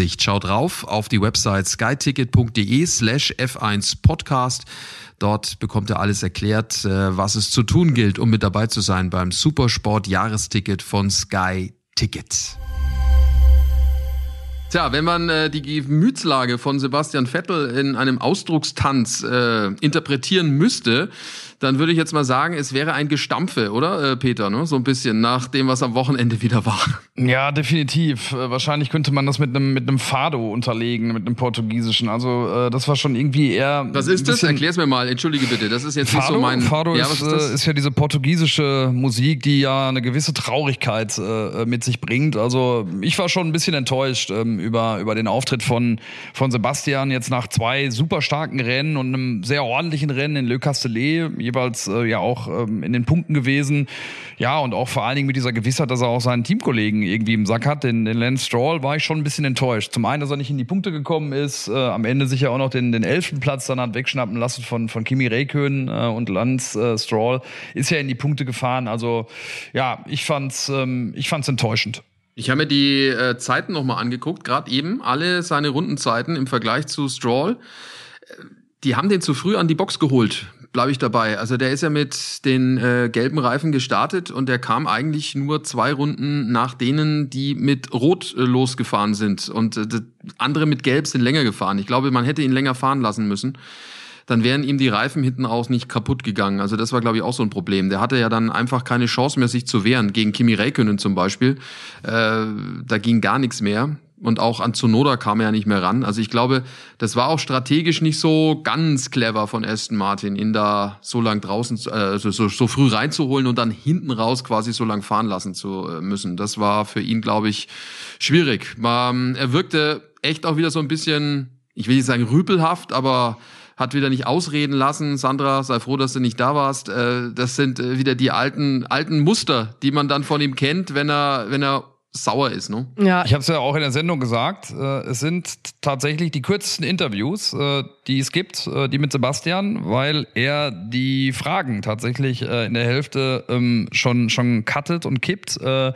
Übersicht. Schaut drauf auf die Website skyticket.de slash F1 Podcast. Dort bekommt ihr alles erklärt, äh, was es zu tun gilt, um mit dabei zu sein beim Supersport Jahresticket von Sky Ticket. Tja, wenn man äh, die Gemütslage von Sebastian Vettel in einem Ausdruckstanz äh, interpretieren müsste, dann würde ich jetzt mal sagen, es wäre ein Gestampfe, oder, äh, Peter, ne? So ein bisschen nach dem, was am Wochenende <laughs> wieder war. Ja, definitiv. Äh, wahrscheinlich könnte man das mit einem mit einem Fado unterlegen, mit einem portugiesischen. Also äh, das war schon irgendwie eher. Was ist das? Erklär's mir mal. Entschuldige bitte. Das ist jetzt Fado? nicht so mein. Fado ja, ist, ist, äh, ist, ja diese portugiesische Musik, die ja eine gewisse Traurigkeit äh, mit sich bringt. Also ich war schon ein bisschen enttäuscht ähm, über über den Auftritt von von Sebastian jetzt nach zwei super starken Rennen und einem sehr ordentlichen Rennen in Le Castellet jeweils äh, ja auch ähm, in den Punkten gewesen. Ja, und auch vor allen Dingen mit dieser Gewissheit, dass er auch seinen Teamkollegen irgendwie im Sack hat, den, den Lance Stroll, war ich schon ein bisschen enttäuscht. Zum einen, dass er nicht in die Punkte gekommen ist, äh, am Ende sich ja auch noch den, den elften Platz dann hat wegschnappen lassen von, von Kimi Räikkönen äh, und Lance äh, Stroll, ist ja in die Punkte gefahren. Also ja, ich fand's, ähm, ich fand's enttäuschend. Ich habe mir die äh, Zeiten nochmal angeguckt, gerade eben, alle seine Rundenzeiten im Vergleich zu Stroll. Äh, die haben den zu früh an die Box geholt bleibe ich dabei. Also der ist ja mit den äh, gelben Reifen gestartet und der kam eigentlich nur zwei Runden nach denen, die mit Rot äh, losgefahren sind. Und äh, andere mit Gelb sind länger gefahren. Ich glaube, man hätte ihn länger fahren lassen müssen. Dann wären ihm die Reifen hinten aus nicht kaputt gegangen. Also das war, glaube ich, auch so ein Problem. Der hatte ja dann einfach keine Chance mehr, sich zu wehren. Gegen Kimi Räikkönen zum Beispiel. Äh, da ging gar nichts mehr und auch an Zunoda kam er ja nicht mehr ran. Also ich glaube, das war auch strategisch nicht so ganz clever von Aston Martin, ihn da so lang draußen, äh, so, so, so früh reinzuholen und dann hinten raus quasi so lang fahren lassen zu äh, müssen. Das war für ihn, glaube ich, schwierig. Ähm, er wirkte echt auch wieder so ein bisschen, ich will nicht sagen rüpelhaft, aber hat wieder nicht ausreden lassen. Sandra, sei froh, dass du nicht da warst. Äh, das sind äh, wieder die alten alten Muster, die man dann von ihm kennt, wenn er wenn er sauer ist, ne? Ja. Ich habe es ja auch in der Sendung gesagt. Äh, es sind tatsächlich die kürzesten Interviews, äh, die es gibt, äh, die mit Sebastian, weil er die Fragen tatsächlich äh, in der Hälfte ähm, schon schon cuttet und kippt. Äh,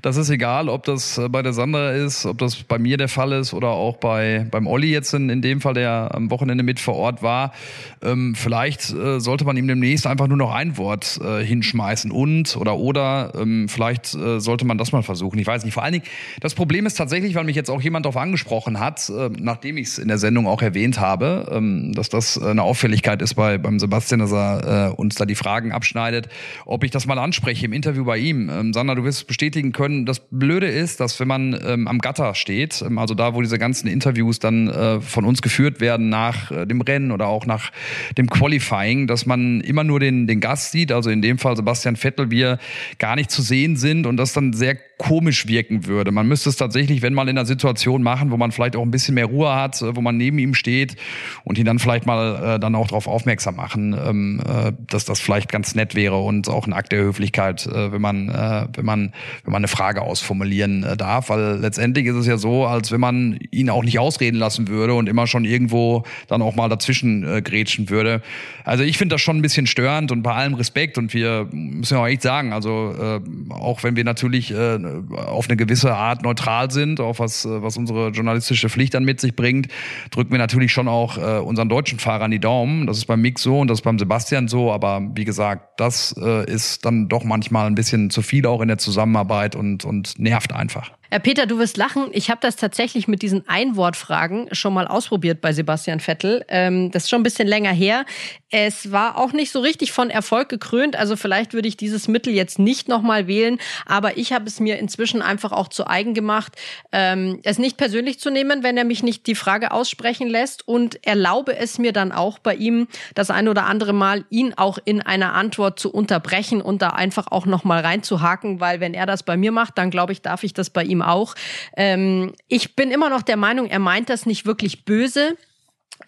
das ist egal, ob das äh, bei der Sandra ist, ob das bei mir der Fall ist oder auch bei beim Olli jetzt in, in dem Fall, der am Wochenende mit vor Ort war. Ähm, vielleicht sollte man ihm demnächst einfach nur noch ein Wort hinschmeißen und oder oder. Ähm, vielleicht sollte man das mal versuchen. Ich weiß nicht. Vor allen Dingen, das Problem ist tatsächlich, weil mich jetzt auch jemand darauf angesprochen hat, äh, nachdem ich es in der Sendung auch erwähnt habe, ähm, dass das eine Auffälligkeit ist bei beim Sebastian, dass er äh, uns da die Fragen abschneidet, ob ich das mal anspreche im Interview bei ihm. Ähm, Sandra, du wirst bestätigen können, das Blöde ist, dass wenn man ähm, am Gatter steht, ähm, also da, wo diese ganzen Interviews dann äh, von uns geführt werden nach äh, dem Rennen oder auch nach dem Qualifying, dass man immer nur den, den Gast sieht, also in dem Fall Sebastian Vettel, wir gar nicht zu sehen sind und das dann sehr komisch wirken würde. Man müsste es tatsächlich, wenn mal in einer Situation machen, wo man vielleicht auch ein bisschen mehr Ruhe hat, äh, wo man neben ihm steht und ihn dann vielleicht mal äh, dann auch darauf aufmerksam machen, ähm, äh, dass das vielleicht ganz nett wäre und auch ein Akt der Höflichkeit, äh, wenn man äh, wenn man wenn man eine Frage ausformulieren äh, darf, weil letztendlich ist es ja so, als wenn man ihn auch nicht ausreden lassen würde und immer schon irgendwo dann auch mal dazwischen äh, grätschen würde. Also ich finde das schon ein bisschen störend und bei allem Respekt und wir müssen ja auch echt sagen, also äh, auch wenn wir natürlich äh, auf eine gewisse Art neutral sind, auch was, was unsere journalistische Pflicht dann mit sich bringt, drücken wir natürlich schon auch äh, unseren deutschen Fahrern die Daumen. Das ist beim Mick so und das ist beim Sebastian so, aber wie gesagt, das äh, ist dann doch manchmal ein bisschen zu viel auch in der Zusammenarbeit und, und nervt einfach. Herr Peter, du wirst lachen. Ich habe das tatsächlich mit diesen Einwortfragen schon mal ausprobiert bei Sebastian Vettel. Ähm, das ist schon ein bisschen länger her. Es war auch nicht so richtig von Erfolg gekrönt. Also vielleicht würde ich dieses Mittel jetzt nicht nochmal wählen. Aber ich habe es mir inzwischen einfach auch zu eigen gemacht, ähm, es nicht persönlich zu nehmen, wenn er mich nicht die Frage aussprechen lässt. Und erlaube es mir dann auch bei ihm das ein oder andere Mal, ihn auch in einer Antwort zu unterbrechen und da einfach auch nochmal reinzuhaken. Weil wenn er das bei mir macht, dann glaube ich, darf ich das bei ihm ihm auch. Ähm, ich bin immer noch der Meinung, er meint das nicht wirklich böse.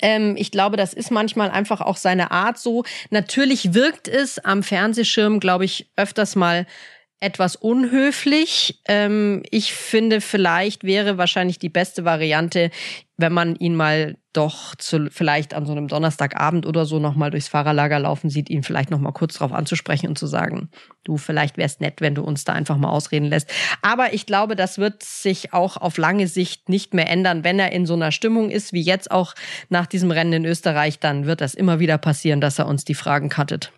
Ähm, ich glaube, das ist manchmal einfach auch seine Art so. Natürlich wirkt es am Fernsehschirm, glaube ich, öfters mal etwas unhöflich. Ähm, ich finde, vielleicht wäre wahrscheinlich die beste Variante, wenn man ihn mal doch zu, vielleicht an so einem Donnerstagabend oder so nochmal durchs Fahrerlager laufen sieht, ihn vielleicht nochmal kurz darauf anzusprechen und zu sagen, du, vielleicht wär's nett, wenn du uns da einfach mal ausreden lässt. Aber ich glaube, das wird sich auch auf lange Sicht nicht mehr ändern. Wenn er in so einer Stimmung ist, wie jetzt auch nach diesem Rennen in Österreich, dann wird das immer wieder passieren, dass er uns die Fragen cuttet.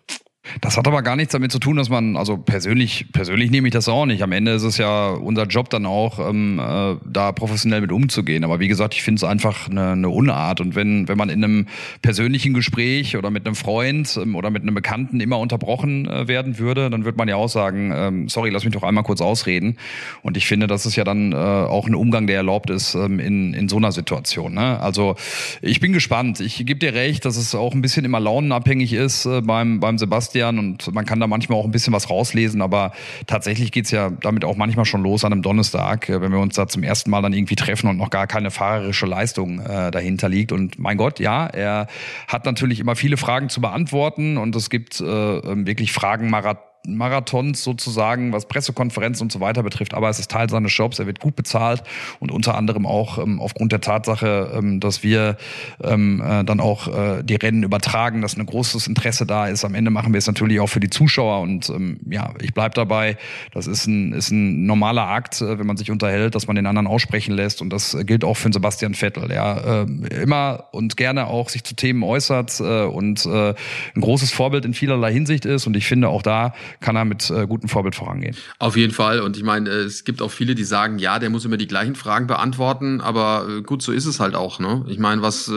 Das hat aber gar nichts damit zu tun, dass man, also persönlich, persönlich nehme ich das auch nicht. Am Ende ist es ja unser Job dann auch, ähm, äh, da professionell mit umzugehen. Aber wie gesagt, ich finde es einfach eine, eine Unart. Und wenn, wenn man in einem persönlichen Gespräch oder mit einem Freund ähm, oder mit einem Bekannten immer unterbrochen äh, werden würde, dann würde man ja auch sagen, ähm, sorry, lass mich doch einmal kurz ausreden. Und ich finde, das ist ja dann äh, auch ein Umgang, der erlaubt ist ähm, in, in so einer Situation. Ne? Also ich bin gespannt. Ich gebe dir recht, dass es auch ein bisschen immer launenabhängig ist äh, beim, beim Sebastian. Sebastian und man kann da manchmal auch ein bisschen was rauslesen, aber tatsächlich geht's ja damit auch manchmal schon los an einem Donnerstag, äh, wenn wir uns da zum ersten Mal dann irgendwie treffen und noch gar keine fahrerische Leistung äh, dahinter liegt. Und mein Gott, ja, er hat natürlich immer viele Fragen zu beantworten und es gibt äh, wirklich Fragen Marathon Marathons sozusagen, was Pressekonferenzen und so weiter betrifft. Aber es ist Teil seines Jobs, er wird gut bezahlt und unter anderem auch ähm, aufgrund der Tatsache, ähm, dass wir ähm, äh, dann auch äh, die Rennen übertragen, dass ein großes Interesse da ist. Am Ende machen wir es natürlich auch für die Zuschauer und ähm, ja, ich bleib dabei. Das ist ein, ist ein normaler Akt, äh, wenn man sich unterhält, dass man den anderen aussprechen lässt und das gilt auch für Sebastian Vettel. Ja, äh, immer und gerne auch sich zu Themen äußert äh, und äh, ein großes Vorbild in vielerlei Hinsicht ist und ich finde auch da kann er mit äh, gutem Vorbild vorangehen. Auf jeden Fall. Und ich meine, es gibt auch viele, die sagen, ja, der muss immer die gleichen Fragen beantworten, aber äh, gut, so ist es halt auch. Ne? Ich meine, was äh,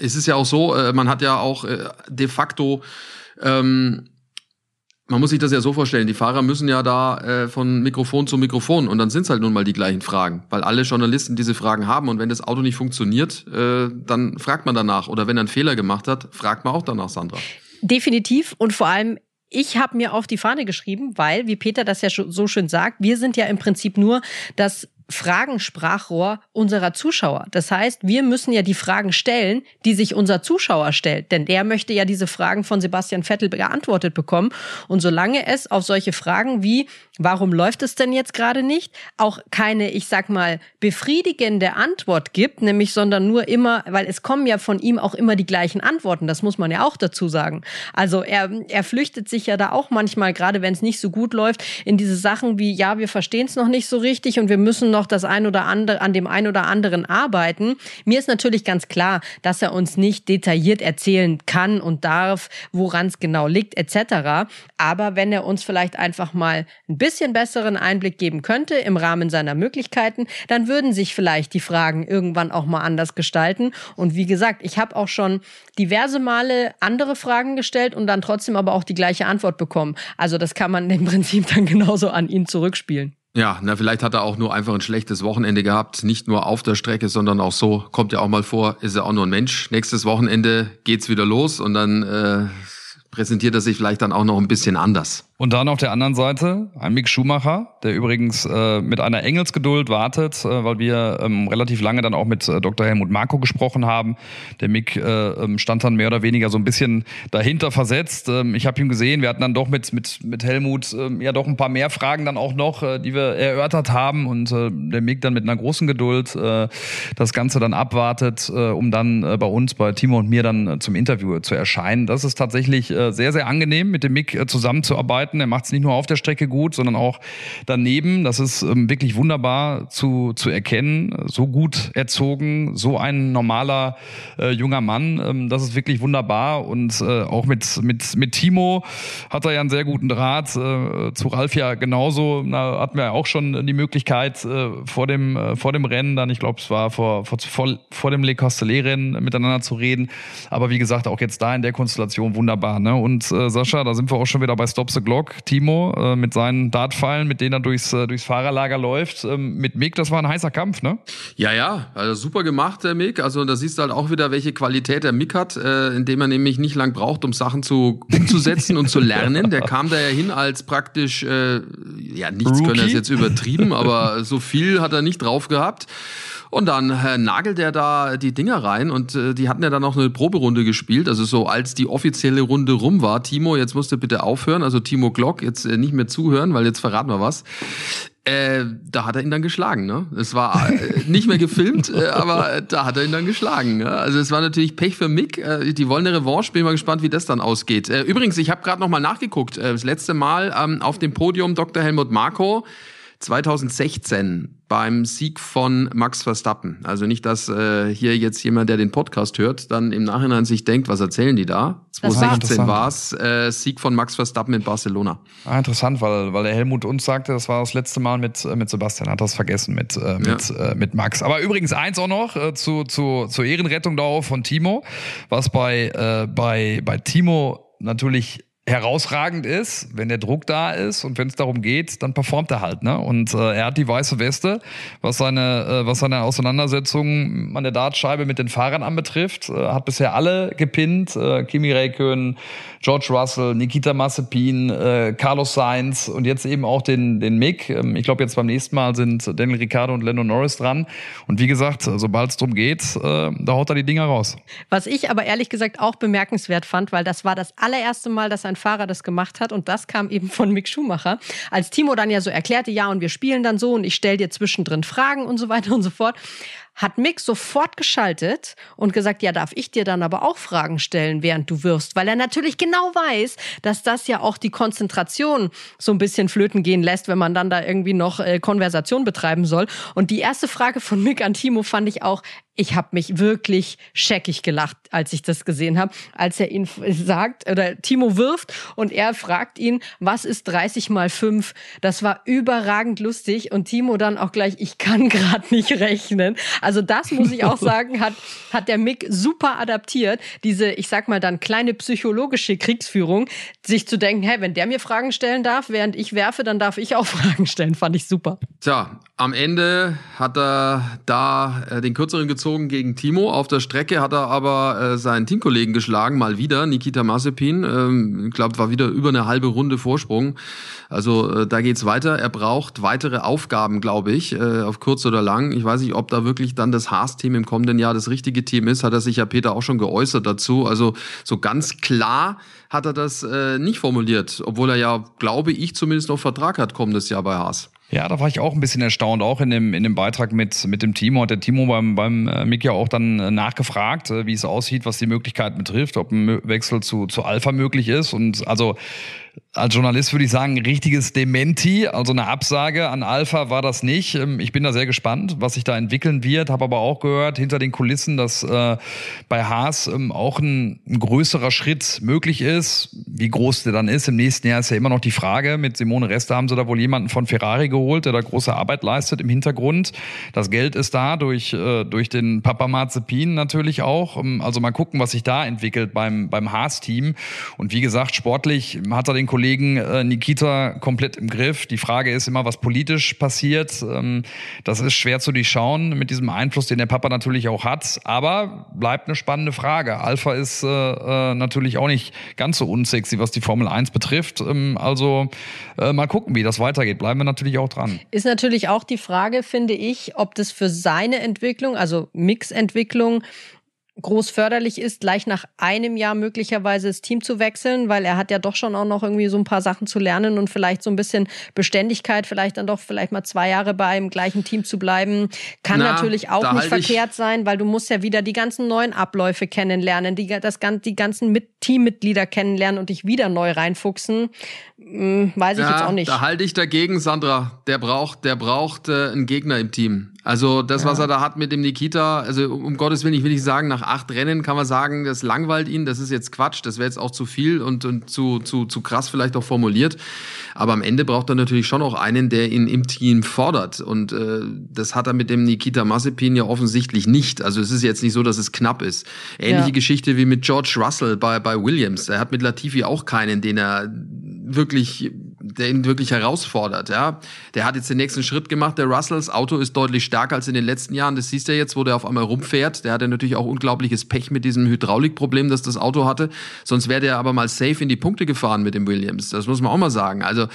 es ist ja auch so, äh, man hat ja auch äh, de facto ähm, man muss sich das ja so vorstellen, die Fahrer müssen ja da äh, von Mikrofon zu Mikrofon und dann sind es halt nun mal die gleichen Fragen, weil alle Journalisten diese Fragen haben und wenn das Auto nicht funktioniert, äh, dann fragt man danach oder wenn er einen Fehler gemacht hat, fragt man auch danach, Sandra. Definitiv und vor allem ich habe mir auf die Fahne geschrieben, weil, wie Peter das ja so schön sagt, wir sind ja im Prinzip nur das Fragensprachrohr unserer Zuschauer. Das heißt, wir müssen ja die Fragen stellen, die sich unser Zuschauer stellt. Denn der möchte ja diese Fragen von Sebastian Vettel beantwortet bekommen. Und solange es auf solche Fragen wie, warum läuft es denn jetzt gerade nicht, auch keine, ich sag mal, befriedigende Antwort gibt, nämlich sondern nur immer, weil es kommen ja von ihm auch immer die gleichen Antworten. Das muss man ja auch dazu sagen. Also er, er flüchtet sich ja da auch manchmal, gerade wenn es nicht so gut läuft, in diese Sachen wie, ja, wir verstehen es noch nicht so richtig und wir müssen noch das ein oder andere, an dem ein oder anderen arbeiten. Mir ist natürlich ganz klar, dass er uns nicht detailliert erzählen kann und darf, woran es genau liegt, etc. Aber wenn er uns vielleicht einfach mal ein bisschen besseren Einblick geben könnte im Rahmen seiner Möglichkeiten, dann würden sich vielleicht die Fragen irgendwann auch mal anders gestalten. Und wie gesagt, ich habe auch schon diverse Male andere Fragen gestellt und dann trotzdem aber auch die gleiche Antwort bekommen. Also das kann man <laughs> im Prinzip dann genauso an ihn zurückspielen. Ja, na, vielleicht hat er auch nur einfach ein schlechtes Wochenende gehabt. Nicht nur auf der Strecke, sondern auch so. Kommt ja auch mal vor, ist er auch nur ein Mensch. Nächstes Wochenende geht's wieder los und dann äh, präsentiert er sich vielleicht dann auch noch ein bisschen anders. Und dann auf der anderen Seite ein Mick Schumacher, der übrigens äh, mit einer Engelsgeduld wartet, äh, weil wir ähm, relativ lange dann auch mit äh, Dr. Helmut Marko gesprochen haben. Der Mick äh, ähm, stand dann mehr oder weniger so ein bisschen dahinter versetzt. Ähm, ich habe ihn gesehen, wir hatten dann doch mit, mit, mit Helmut ähm, ja doch ein paar mehr Fragen dann auch noch, äh, die wir erörtert haben. Und äh, der Mick dann mit einer großen Geduld das Ganze dann abwartet, um dann bei uns, bei Timo und mir dann zum Interview zu erscheinen. Das ist tatsächlich äh, sehr, sehr angenehm, mit dem Mick äh, zusammenzuarbeiten. Er macht es nicht nur auf der Strecke gut, sondern auch daneben. Das ist ähm, wirklich wunderbar zu, zu erkennen. So gut erzogen, so ein normaler äh, junger Mann. Ähm, das ist wirklich wunderbar. Und äh, auch mit, mit, mit Timo hat er ja einen sehr guten Draht. Äh, zu Ralf ja genauso. Da hatten wir ja auch schon die Möglichkeit äh, vor, dem, äh, vor dem Rennen, dann, ich glaube, es war vor, vor, vor, dem Le Castellet-Rennen miteinander zu reden. Aber wie gesagt, auch jetzt da in der Konstellation wunderbar. Ne? Ne? Und äh, Sascha, da sind wir auch schon wieder bei Stop the Glock. Timo äh, mit seinen Dartpfeilen, mit denen er durchs, äh, durchs Fahrerlager läuft. Ähm, mit Mick, das war ein heißer Kampf, ne? Ja, ja, also super gemacht, der Mick. Also da siehst du halt auch wieder, welche Qualität der Mick hat, äh, indem er nämlich nicht lang braucht, um Sachen zu umzusetzen und zu lernen. Der kam da ja hin als praktisch, äh, ja, nichts Rookie? können er jetzt übertrieben, aber so viel hat er nicht drauf gehabt. Und dann äh, nagelt er da die Dinger rein und äh, die hatten ja dann noch eine Proberunde gespielt. Also so als die offizielle Runde rum war, Timo, jetzt musst du bitte aufhören, also Timo Glock, jetzt äh, nicht mehr zuhören, weil jetzt verraten wir was. Äh, da hat er ihn dann geschlagen, ne? Es war äh, nicht mehr gefilmt, äh, aber da hat er ihn dann geschlagen. Ne? Also es war natürlich Pech für Mick. Äh, die wollen eine Revanche. Bin mal gespannt, wie das dann ausgeht. Äh, übrigens, ich habe gerade noch mal nachgeguckt. Äh, das letzte Mal ähm, auf dem Podium Dr. Helmut Marko 2016 beim Sieg von Max Verstappen. Also nicht, dass äh, hier jetzt jemand, der den Podcast hört, dann im Nachhinein sich denkt, was erzählen die da? 2016 war es äh, Sieg von Max Verstappen in Barcelona. Ah, interessant, weil, weil der Helmut uns sagte, das war das letzte Mal mit, äh, mit Sebastian, hat das vergessen mit, äh, mit, ja. äh, mit Max. Aber übrigens eins auch noch äh, zu, zu, zur Ehrenrettung darauf von Timo, was bei, äh, bei, bei Timo natürlich herausragend ist, wenn der Druck da ist und wenn es darum geht, dann performt er halt. Ne? Und äh, er hat die weiße Weste, was seine, äh, was seine Auseinandersetzung an der Dartscheibe mit den Fahrern anbetrifft. Äh, hat bisher alle gepinnt. Äh, Kimi Räikkönen, George Russell, Nikita Mazepin, äh, Carlos Sainz und jetzt eben auch den, den Mick. Ähm, ich glaube, jetzt beim nächsten Mal sind Daniel Ricciardo und Lando Norris dran. Und wie gesagt, sobald es darum geht, äh, da haut er die Dinger raus. Was ich aber ehrlich gesagt auch bemerkenswert fand, weil das war das allererste Mal, dass ein Fahrer das gemacht hat und das kam eben von Mick Schumacher. Als Timo dann ja so erklärte, ja, und wir spielen dann so und ich stelle dir zwischendrin Fragen und so weiter und so fort, hat Mick sofort geschaltet und gesagt, ja, darf ich dir dann aber auch Fragen stellen, während du wirst, weil er natürlich genau weiß, dass das ja auch die Konzentration so ein bisschen flöten gehen lässt, wenn man dann da irgendwie noch äh, Konversation betreiben soll. Und die erste Frage von Mick an Timo fand ich auch, ich habe mich wirklich scheckig gelacht, als ich das gesehen habe, als er ihn sagt, oder Timo wirft und er fragt ihn, was ist 30 mal 5? Das war überragend lustig und Timo dann auch gleich, ich kann <laughs> gerade nicht rechnen. Also das muss ich auch <laughs> sagen, hat, hat der Mick super adaptiert, diese, ich sag mal dann kleine psychologische Kriegsführung, sich zu denken, hey, wenn der mir Fragen stellen darf, während ich werfe, dann darf ich auch <laughs> Fragen stellen, fand ich super. Tja, am Ende hat er da äh, den kürzeren gezogen gegen Timo. Auf der Strecke hat er aber äh, seinen Teamkollegen geschlagen, mal wieder, Nikita Mazepin. Ähm, ich glaube, war wieder über eine halbe Runde Vorsprung. Also äh, da geht's weiter. Er braucht weitere Aufgaben, glaube ich, äh, auf kurz oder lang. Ich weiß nicht, ob da wirklich dann das Haas-Team im kommenden Jahr das richtige Team ist. Hat er sich ja Peter auch schon geäußert dazu. Also so ganz klar hat er das äh, nicht formuliert, obwohl er ja, glaube ich, zumindest noch Vertrag hat kommendes Jahr bei Haas. Ja, da war ich auch ein bisschen erstaunt, auch in dem, in dem Beitrag mit, mit dem Timo. Hat der Timo beim, beim äh, Mick ja auch dann äh, nachgefragt, äh, wie es aussieht, was die Möglichkeiten betrifft, ob ein Wechsel zu, zu Alpha möglich ist. Und also als Journalist würde ich sagen, richtiges Dementi, also eine Absage an Alpha war das nicht. Ähm, ich bin da sehr gespannt, was sich da entwickeln wird, habe aber auch gehört hinter den Kulissen, dass äh, bei Haas ähm, auch ein, ein, größerer Schritt möglich ist. Wie groß der dann ist, im nächsten Jahr ist ja immer noch die Frage. Mit Simone Reste haben sie da wohl jemanden von Ferrari geholt, der da große Arbeit leistet im Hintergrund. Das Geld ist da durch, äh, durch den Papa Mazepin natürlich auch. Ähm, also mal gucken, was sich da entwickelt beim, beim Haas-Team. Und wie gesagt, sportlich hat er den Kollegen Kollegen äh, Nikita komplett im Griff. Die Frage ist immer, was politisch passiert. Ähm, das ist schwer zu durchschauen mit diesem Einfluss, den der Papa natürlich auch hat. Aber bleibt eine spannende Frage. Alpha ist äh, äh, natürlich auch nicht ganz so unsexy, was die Formel 1 betrifft. Ähm, also äh, mal gucken, wie das weitergeht. Bleiben wir natürlich auch dran. Ist natürlich auch die Frage, finde ich, ob das für seine Entwicklung, also Mixentwicklung, groß förderlich ist, gleich nach einem Jahr möglicherweise das Team zu wechseln, weil er hat ja doch schon auch noch irgendwie so ein paar Sachen zu lernen und vielleicht so ein bisschen Beständigkeit, vielleicht dann doch vielleicht mal zwei Jahre bei einem gleichen Team zu bleiben, kann Na, natürlich auch nicht halt verkehrt sein, weil du musst ja wieder die ganzen neuen Abläufe kennenlernen, die, das, die ganzen mit Teammitglieder kennenlernen und dich wieder neu reinfuchsen. Hm, weiß ich ja, jetzt auch nicht. Da halte ich dagegen, Sandra. Der braucht, der braucht äh, einen Gegner im Team. Also das, ja. was er da hat mit dem Nikita, also um Gottes Willen, ich will nicht sagen, nach acht Rennen kann man sagen, das langweilt ihn, das ist jetzt Quatsch, das wäre jetzt auch zu viel und, und zu, zu, zu krass vielleicht auch formuliert. Aber am Ende braucht er natürlich schon auch einen, der ihn im Team fordert. Und äh, das hat er mit dem Nikita Mazepin ja offensichtlich nicht. Also es ist jetzt nicht so, dass es knapp ist. Ähnliche ja. Geschichte wie mit George Russell bei, bei bei Williams. Er hat mit Latifi auch keinen, den er wirklich, der ihn wirklich herausfordert. Ja, der hat jetzt den nächsten Schritt gemacht. Der Russells Auto ist deutlich stärker als in den letzten Jahren. Das siehst du jetzt, wo der auf einmal rumfährt. Der hatte natürlich auch unglaubliches Pech mit diesem Hydraulikproblem, das das Auto hatte. Sonst wäre der aber mal safe in die Punkte gefahren mit dem Williams. Das muss man auch mal sagen. Also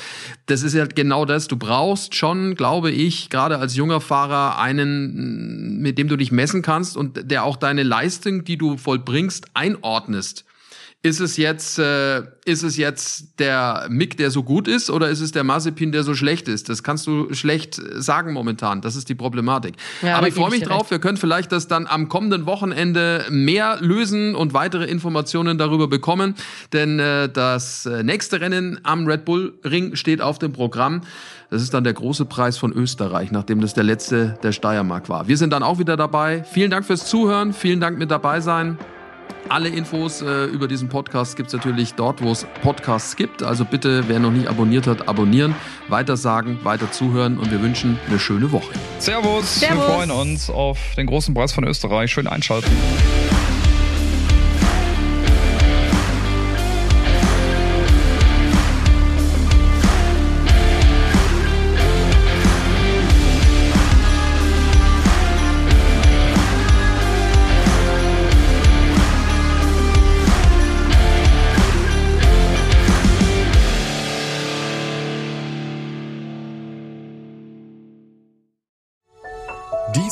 das ist ja genau das. Du brauchst schon, glaube ich, gerade als junger Fahrer einen, mit dem du dich messen kannst und der auch deine Leistung, die du vollbringst, einordnest. Ist es jetzt, äh, ist es jetzt der Mick, der so gut ist, oder ist es der Mazepin, der so schlecht ist? Das kannst du schlecht sagen momentan. Das ist die Problematik. Ja, Aber ich freue mich drauf. Recht. Wir können vielleicht das dann am kommenden Wochenende mehr lösen und weitere Informationen darüber bekommen. Denn äh, das äh, nächste Rennen am Red Bull Ring steht auf dem Programm. Das ist dann der große Preis von Österreich, nachdem das der letzte der Steiermark war. Wir sind dann auch wieder dabei. Vielen Dank fürs Zuhören. Vielen Dank mit dabei sein. Alle Infos äh, über diesen Podcast gibt es natürlich dort, wo es Podcasts gibt. Also bitte, wer noch nicht abonniert hat, abonnieren, weiter sagen, weiter zuhören und wir wünschen eine schöne Woche. Servus, Servus. wir freuen uns auf den großen Preis von Österreich. Schön einschalten.